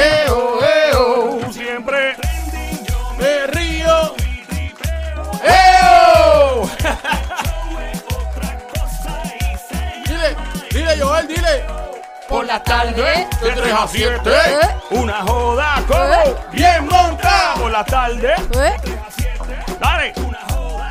eh, oh, eh, oh. Siempre me río. Eh, oh. dile, dile, Joel, dile. Por la tarde, de 3 a 7, ¿Eh? una joda como ¿Eh? bien montada. Por la tarde, ¿Eh? de 3 a 7, dale, una joda.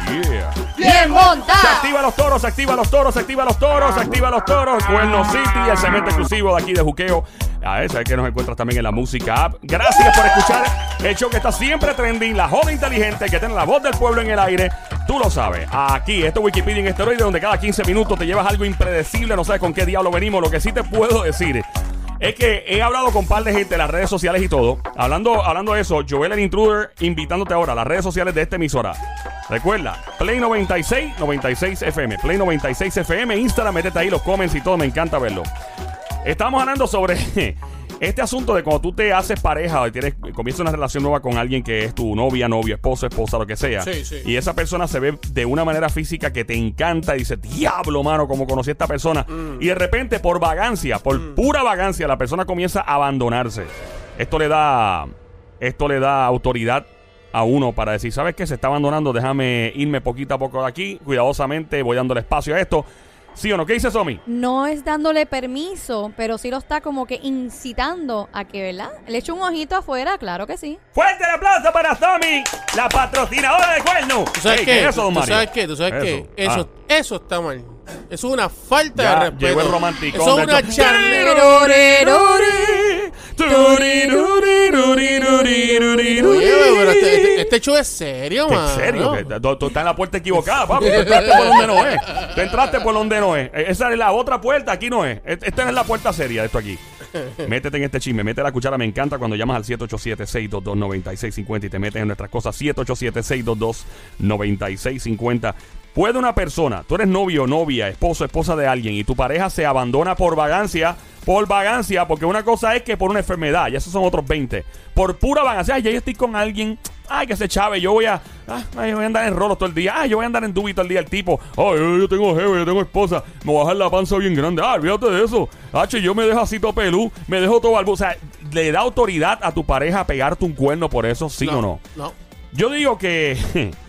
Yeah. Bien Se montada. activa los toros, se activa los toros, se activa los toros, se activa los toros. Cuerno City, el cemento exclusivo de aquí de Juqueo. A esa que nos encuentras también en la música app. Gracias por escuchar el show que está siempre trending, la joda inteligente que tiene la voz del pueblo en el aire. Tú lo sabes. Aquí, esto es Wikipedia en esteroide, donde cada 15 minutos te llevas algo impredecible, no sabes con qué diablo venimos. Lo que sí te puedo decir es que he hablado con un par de gente en las redes sociales y todo. Hablando, hablando de eso, Joel el Intruder invitándote ahora a las redes sociales de esta emisora. Recuerda, Play 96, 96 FM. Play 96 FM, Instagram, métete ahí los comments y todo, me encanta verlo. Estamos hablando sobre este asunto de cuando tú te haces pareja o tienes, comienzas una relación nueva con alguien que es tu novia, novio, esposo, esposa, lo que sea. Sí, sí. Y esa persona se ve de una manera física que te encanta y dices, diablo, mano, como conocí a esta persona. Y de repente, por vagancia, por pura vagancia, la persona comienza a abandonarse. Esto le da, esto le da autoridad a uno para decir, ¿sabes qué? Se está abandonando, déjame irme poquito a poco de aquí, cuidadosamente, voy dándole espacio a esto. ¿Sí o no? ¿Qué dice Somi? No es dándole permiso, pero sí lo está como que incitando a que, ¿verdad? Le echo un ojito afuera, claro que sí. Fuerte el aplauso para Somi, la patrocinadora de cuerno. ¿Tú sabes Ey, qué? ¿qué es eso, don ¿Tú Mario? sabes qué? ¿Tú sabes qué? Eso. Eso, Ah. Eso está mal. Eso es una falta Ya de respeto. llegó el romanticón Eso es una. Oye, pero este, este- este show es serio, ¿En man. serio? Que Tú, estás en la puerta equivocada, papi. Tú entraste por donde no es. Tú entraste por donde no es. Esa es la otra puerta, aquí no es. Esta no es la puerta seria de esto aquí. Métete en este chisme, mete la cuchara, me encanta cuando llamas al 787-622-9650 y te metes en nuestras cosas. 787-622-9650. Puede una persona, tú eres novio, novia, esposo, esposa de alguien y tu pareja se abandona por vagancia, por vagancia, porque una cosa es que por una enfermedad, y esos son otros 20. Por pura vagancia, ay, ya yo estoy con alguien, ay, que se chave, yo voy a, ah, ay, yo voy a andar en rolos todo el día, ay, yo voy a andar en dubi todo el día, el tipo, ay, yo, tengo jefe, yo tengo esposa, me voy a bajar la panza bien grande, ah, olvídate de eso, H, yo me dejo así todo pelú, me dejo todo algo, o sea, le da autoridad a tu pareja a pegarte un cuerno por eso, sí o no. No. Yo digo que.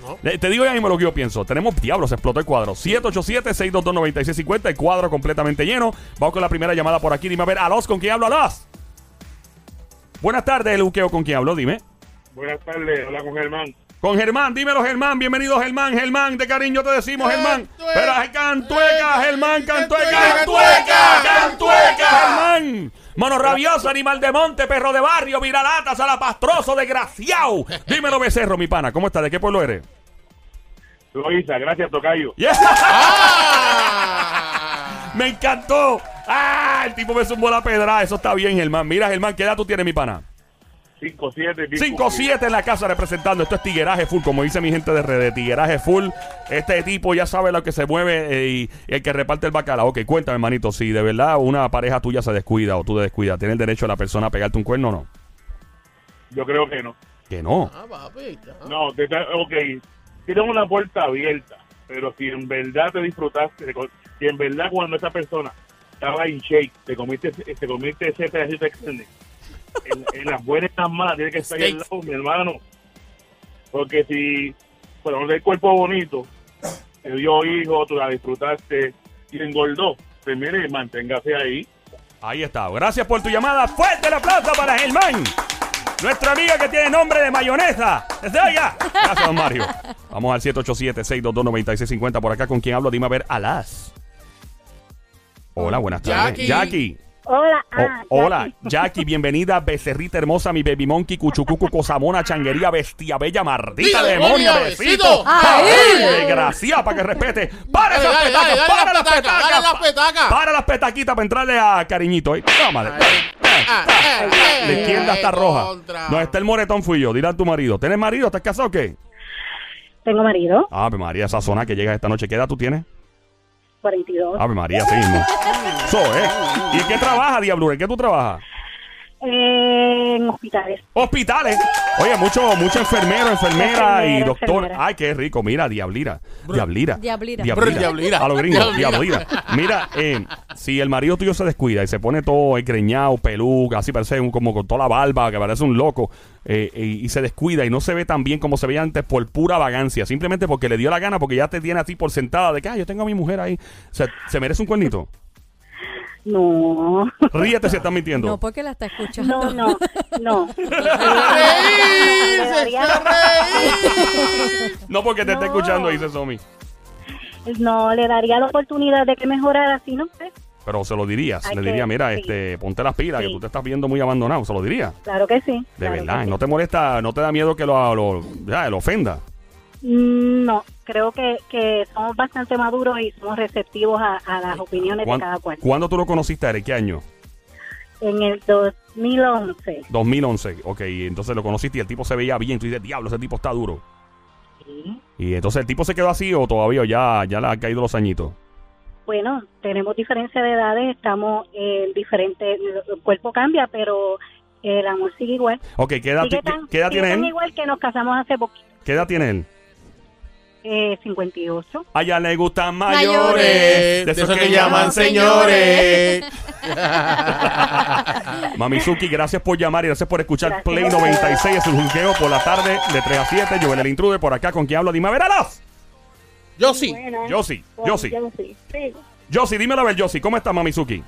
No. Te digo ya mismo lo que yo pienso. Tenemos diablos, explotó el cuadro. 787-622-9650. El cuadro completamente lleno. Vamos con la primera llamada por aquí. Dime a ver, Alos, ¿con quién hablo, Alos? Buenas tardes, el buqueo, ¿con quién hablo? Dime. Buenas tardes, hola con Germán. Con Germán, dímelo, Germán. Bienvenido, Germán. Germán, de cariño te decimos, Germán. Cantueca. Pero cantueca, Germán, cantueca. Cantueca, Cantueca, Germán. Mono rabioso, animal de monte, perro de barrio, viralatas, salapastroso, desgraciado. Dímelo, becerro, mi pana. ¿Cómo estás? ¿De qué pueblo eres? Loisa, gracias, Tocayo. Yeah. ¡Ah! Me encantó. Ah, el tipo me zumbó la pedra. Eso está bien, Germán. Mira, Germán, ¿qué edad tú tienes, mi pana? 5-7. 5-7 en la casa representando. Esto es tigueraje full, como dice mi gente de redes. Tigueraje full. Este tipo ya sabe lo que se mueve eh, y, y el que reparte el bacalao. Ok, cuéntame, hermanito. Si de verdad una pareja tuya se descuida o tú te descuidas, ¿tiene el derecho a la persona a pegarte un cuerno o no? Yo creo que no. Que no. Ah, papi. ah. No, te, ok, tienes una puerta abierta, pero si en verdad te disfrutaste, si en verdad cuando esa persona estaba en shake, te comiste, te comiste ese pedacito de carne, en, en las buenas y en las malas tiene que estar ahí al lado, mi hermano. Porque si, bueno, el cuerpo bonito, te dio hijo, tú la disfrutaste y engordó, pues mire, manténgase ahí. Ahí está. Gracias por tu llamada. Fuerte el aplauso para Germán. Nuestra amiga que tiene nombre de mayonesa. ¡Se oiga! Gracias, don Mario. Vamos al 787-622-9650. Por acá, ¿con quién hablo? Dime a ver, Alas. Hola, buenas tardes. Jackie. Jackie. Hola, Oh, ah, hola, Jackie. Jackie, bienvenida, becerrita hermosa, mi baby monkey, cuchucucu, cosamona, changuería, bestia bella, mardita, ¡Dile, demonia, besito. desgracia, para que respete! ¡Para esas dale, petacas! dale, ¡Para las petacas, dale las petacas. ¡Para las petaquitas para entrarle a cariñito! ¿eh? Tómale. Ah, eh, eh, La izquierda está eh, roja. contra. No, está el moretón fui yo. Dile a tu marido. ¿Tienes marido? ¿Estás casado o qué? Tengo marido, Ave María, esa zona que llegas esta noche. ¿Qué edad tú tienes? 42. Ave María, sí mismo. So, ¿eh? ¿Y qué trabaja, Diablo? ¿En qué tú trabajas? En hospitales. Hospitales. Oye, mucho, mucho enfermero, enfermera y doctor. enfermera. Ay, qué rico. Mira, diablira. Diablira. Diablira. Diablira. A lo gringo, Diablira. diablira. Mira, eh, si el marido tuyo se descuida y se pone todo engreñado, peluca, así parece un- como con toda la barba, que parece un loco, eh, y, y se descuida y no se ve tan bien como se veía antes por pura vagancia, simplemente porque le dio la gana, porque ya te tiene a ti por sentada de que, ah, yo tengo a mi mujer ahí. O sea, ¿se merece un cuernito? No. Ríete si estás mintiendo. No, porque la está escuchando. No, no, no. No porque te está No. escuchando, dice Somi. No, le daría la oportunidad de que mejorara así, no sé. Pero se lo dirías. Hay Le que- diría, mira, sí. este, ponte las pilas, que Sí. tú te estás viendo muy abandonado. Se lo diría. Claro que sí. De claro verdad. sí. No te molesta, no te da miedo que lo, lo, ya, lo ofenda. Mm, No, creo que, que somos bastante maduros y somos receptivos a, a las opiniones de ¿Cuán- cada cual. ¿Cuándo tú lo conociste, Eric? ¿Qué año? En el 2011. 2011. Ok, entonces lo conociste y el tipo se veía bien. Tú dices, diablo, ese tipo está duro. Sí. Y entonces el tipo se quedó así o todavía ya, ya le han caído los añitos. Bueno, tenemos diferencia de edades, estamos en diferentes, el cuerpo cambia, pero el amor sigue igual. Ok, ¿qué edad, Sigue tan, ¿qué edad sigue tiene tan él? igual que nos casamos hace poquito, ¿Qué edad tiene él? Eh, 58. A ella le gustan Mayores. mayores. De esos que llaman señores. Mamizuki, gracias por llamar y gracias por escuchar Gracias. Play 96. Es el juqueo por la tarde de 3 a 7. Joel el intruder por acá. ¿Con quién hablo? Dime a ver, alas. Yo sí. Yo sí, yo sí. Yo sí. Dímelo a ver, Josi. ¿Cómo estás, Mamizuki?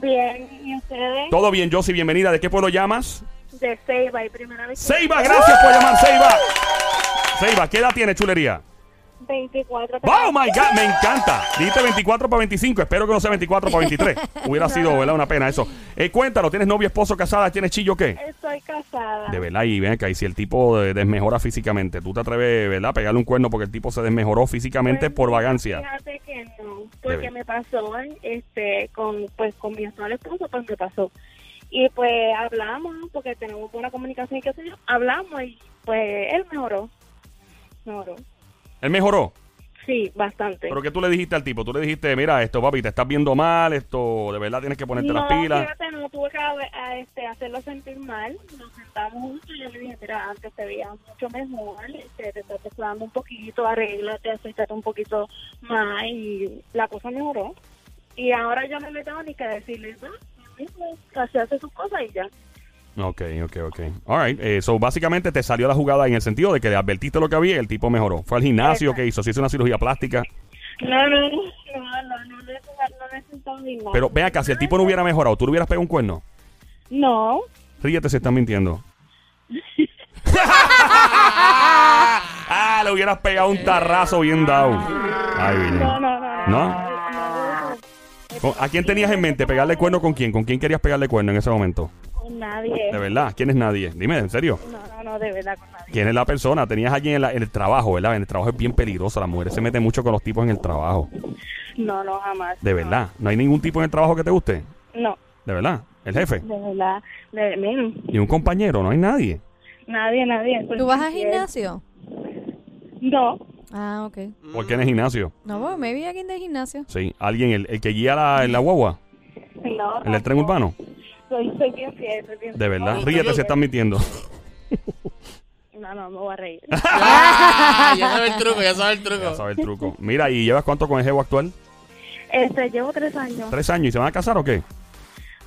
Bien, ¿y ustedes? Todo bien, Josi. Bienvenida. ¿De qué pueblo llamas? De Ceiba y primera vez. Seiba, gracias por llamar, Seiba. Seiba, ¿qué edad tiene, chulería? 24. ¡Oh, my God! Me encanta. Dijiste 24 para 25. Espero que no sea 24 para 23. Hubiera sido, ¿verdad? Una pena eso. Eh, cuéntalo, ¿tienes novio, esposo, casada? ¿Tienes chillo qué? Estoy casada. De verdad, y ven acá, y si el tipo de- desmejora físicamente, tú te atreves, ¿verdad? A pegarle un cuerno porque el tipo se desmejoró físicamente por vagancia. Fíjate que no, porque me pasó, este, con, pues, con mi actual esposo, pues me pasó. Y pues hablamos, porque tenemos buena comunicación y qué sé yo, hablamos y pues él mejoró. Mejoró. Él mejoró. Sí, bastante. Pero ¿qué tú le dijiste al tipo? Tú le dijiste, mira, esto, papi, te estás viendo mal, esto, de verdad tienes que ponerte no, las pilas. fíjate, no tuve que a- a, este, hacerlo sentir mal. Nos sentamos juntos y yo le dije, mira, antes te veía mucho mejor, este, te estás descuidando un poquito, arréglate, acércate un poquito más y la cosa mejoró. Y ahora yo no le tengo ni que decirle, ¿no? Él mismo hace sus cosas y ya. Ok, ok, ok. All right. Eh, so, básicamente te salió la jugada en el sentido de que le advertiste lo que había y el tipo mejoró. Fue al gimnasio, que hizo? ¿Se hizo una cirugía plástica? No, no, no, no, no, no, necesito- nada. Pero ve acá, si el tipo no hubiera mejorado, ¿tú le hubieras pegado un cuerno? No, Ríete si estás mintiendo. ah, le hubieras pegado un tarrazo bien dado. Ay, Virgen. no, no, no. ¿No? no, ¿Con- ¿A quién tenías en mente? ¿Pegarle cuerno con quién? ¿Con quién querías pegarle cuerno en ese momento? Con nadie. De verdad, ¿quién es nadie? Dime, en serio. No, no, no, de verdad con nadie. ¿Quién es la persona? Tenías a alguien en, la- en el trabajo, ¿verdad? En el trabajo es bien peligroso. Las mujeres se meten mucho con los tipos en el trabajo. No, no, jamás. De verdad. ¿No hay ningún tipo en el trabajo que te guste? No, De verdad. El jefe. de verdad. De, Y un compañero, no hay nadie. nadie, nadie. Soy ¿Tú vas al gimnasio? No, Ah, ok. ¿Por qué en el gimnasio? No, pues me vi aquí en el gimnasio. Sí. ¿Alguien, el, el que guía la, en la guagua? no. ¿En el tren urbano? Soy, soy bien fiel, soy bien De verdad. No, Ríete yo- si estás mintiendo. No, no, me voy a reír. Ah, ya sabe el truco, ya sabe el truco. Ya sabes el truco. Mira, ¿y llevas cuánto con el jevo actual? Este, llevo tres años. ¿Tres años? ¿Y se van a casar o qué?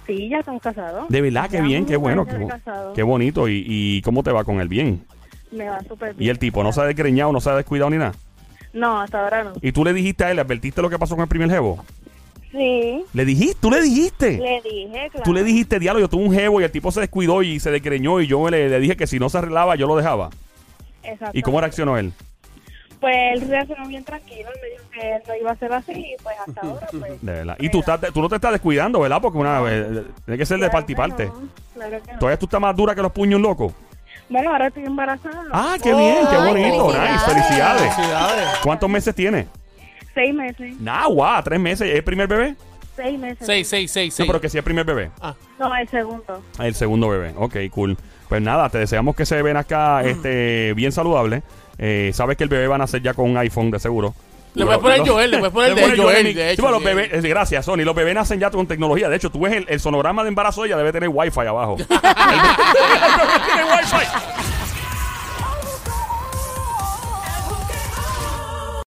Sí, ya estamos casados. De verdad, qué Ya bien, qué bueno. Qué, de bo- casado. qué bonito. ¿Y, ¿Y cómo te va con él? Bien. Me va súper bien. ¿Y el tipo no se ha desgreñado, no se ha descuidado ni nada? No, hasta ahora no. ¿Y tú le dijiste a él, le advertiste lo que pasó con el primer jevo? Sí, ¿Le dijiste? ¿Tú le dijiste? le dije, claro. Tú le dijiste, diálogo, yo tuve un jevo y el tipo se descuidó y se desgreñó y yo le, le dije que si no se arreglaba yo lo dejaba. Exacto. ¿Y cómo reaccionó él? Pues él reaccionó bien tranquilo. Él me dijo que él no iba a ser así y pues hasta ahora pues... De verdad. Y tú, estás, tú no te estás descuidando, ¿verdad? Porque una vez, tiene que ser de Claro parte y que parte. no, Claro que no. Todavía tú estás más dura que los puños locos. Bueno, ahora estoy embarazada. Ah, qué bien, qué bonito. felicidades. Nice, felicidades. Felicidades. ¿Cuántos meses tiene? Seis meses. Nah, guau, tres meses. ¿Es el primer bebé? Seis meses. Seis, seis, seis, No, seis. pero que sí es el primer bebé. Ah, No, el segundo. El segundo bebé. Ok, cool. Pues nada, te deseamos que se ven acá este, bien saludable. Eh, sabes que el bebé va a nacer ya con un iPhone de seguro. Le puedes poner Joel, le puedes poner Le de Joel, de Sí, hecho, pero los sí. bebés, eh, gracias, Sony. Los bebés nacen ya con tecnología. De hecho, tú ves el, el sonograma de embarazo ella, debe tener wifi abajo. El bebé-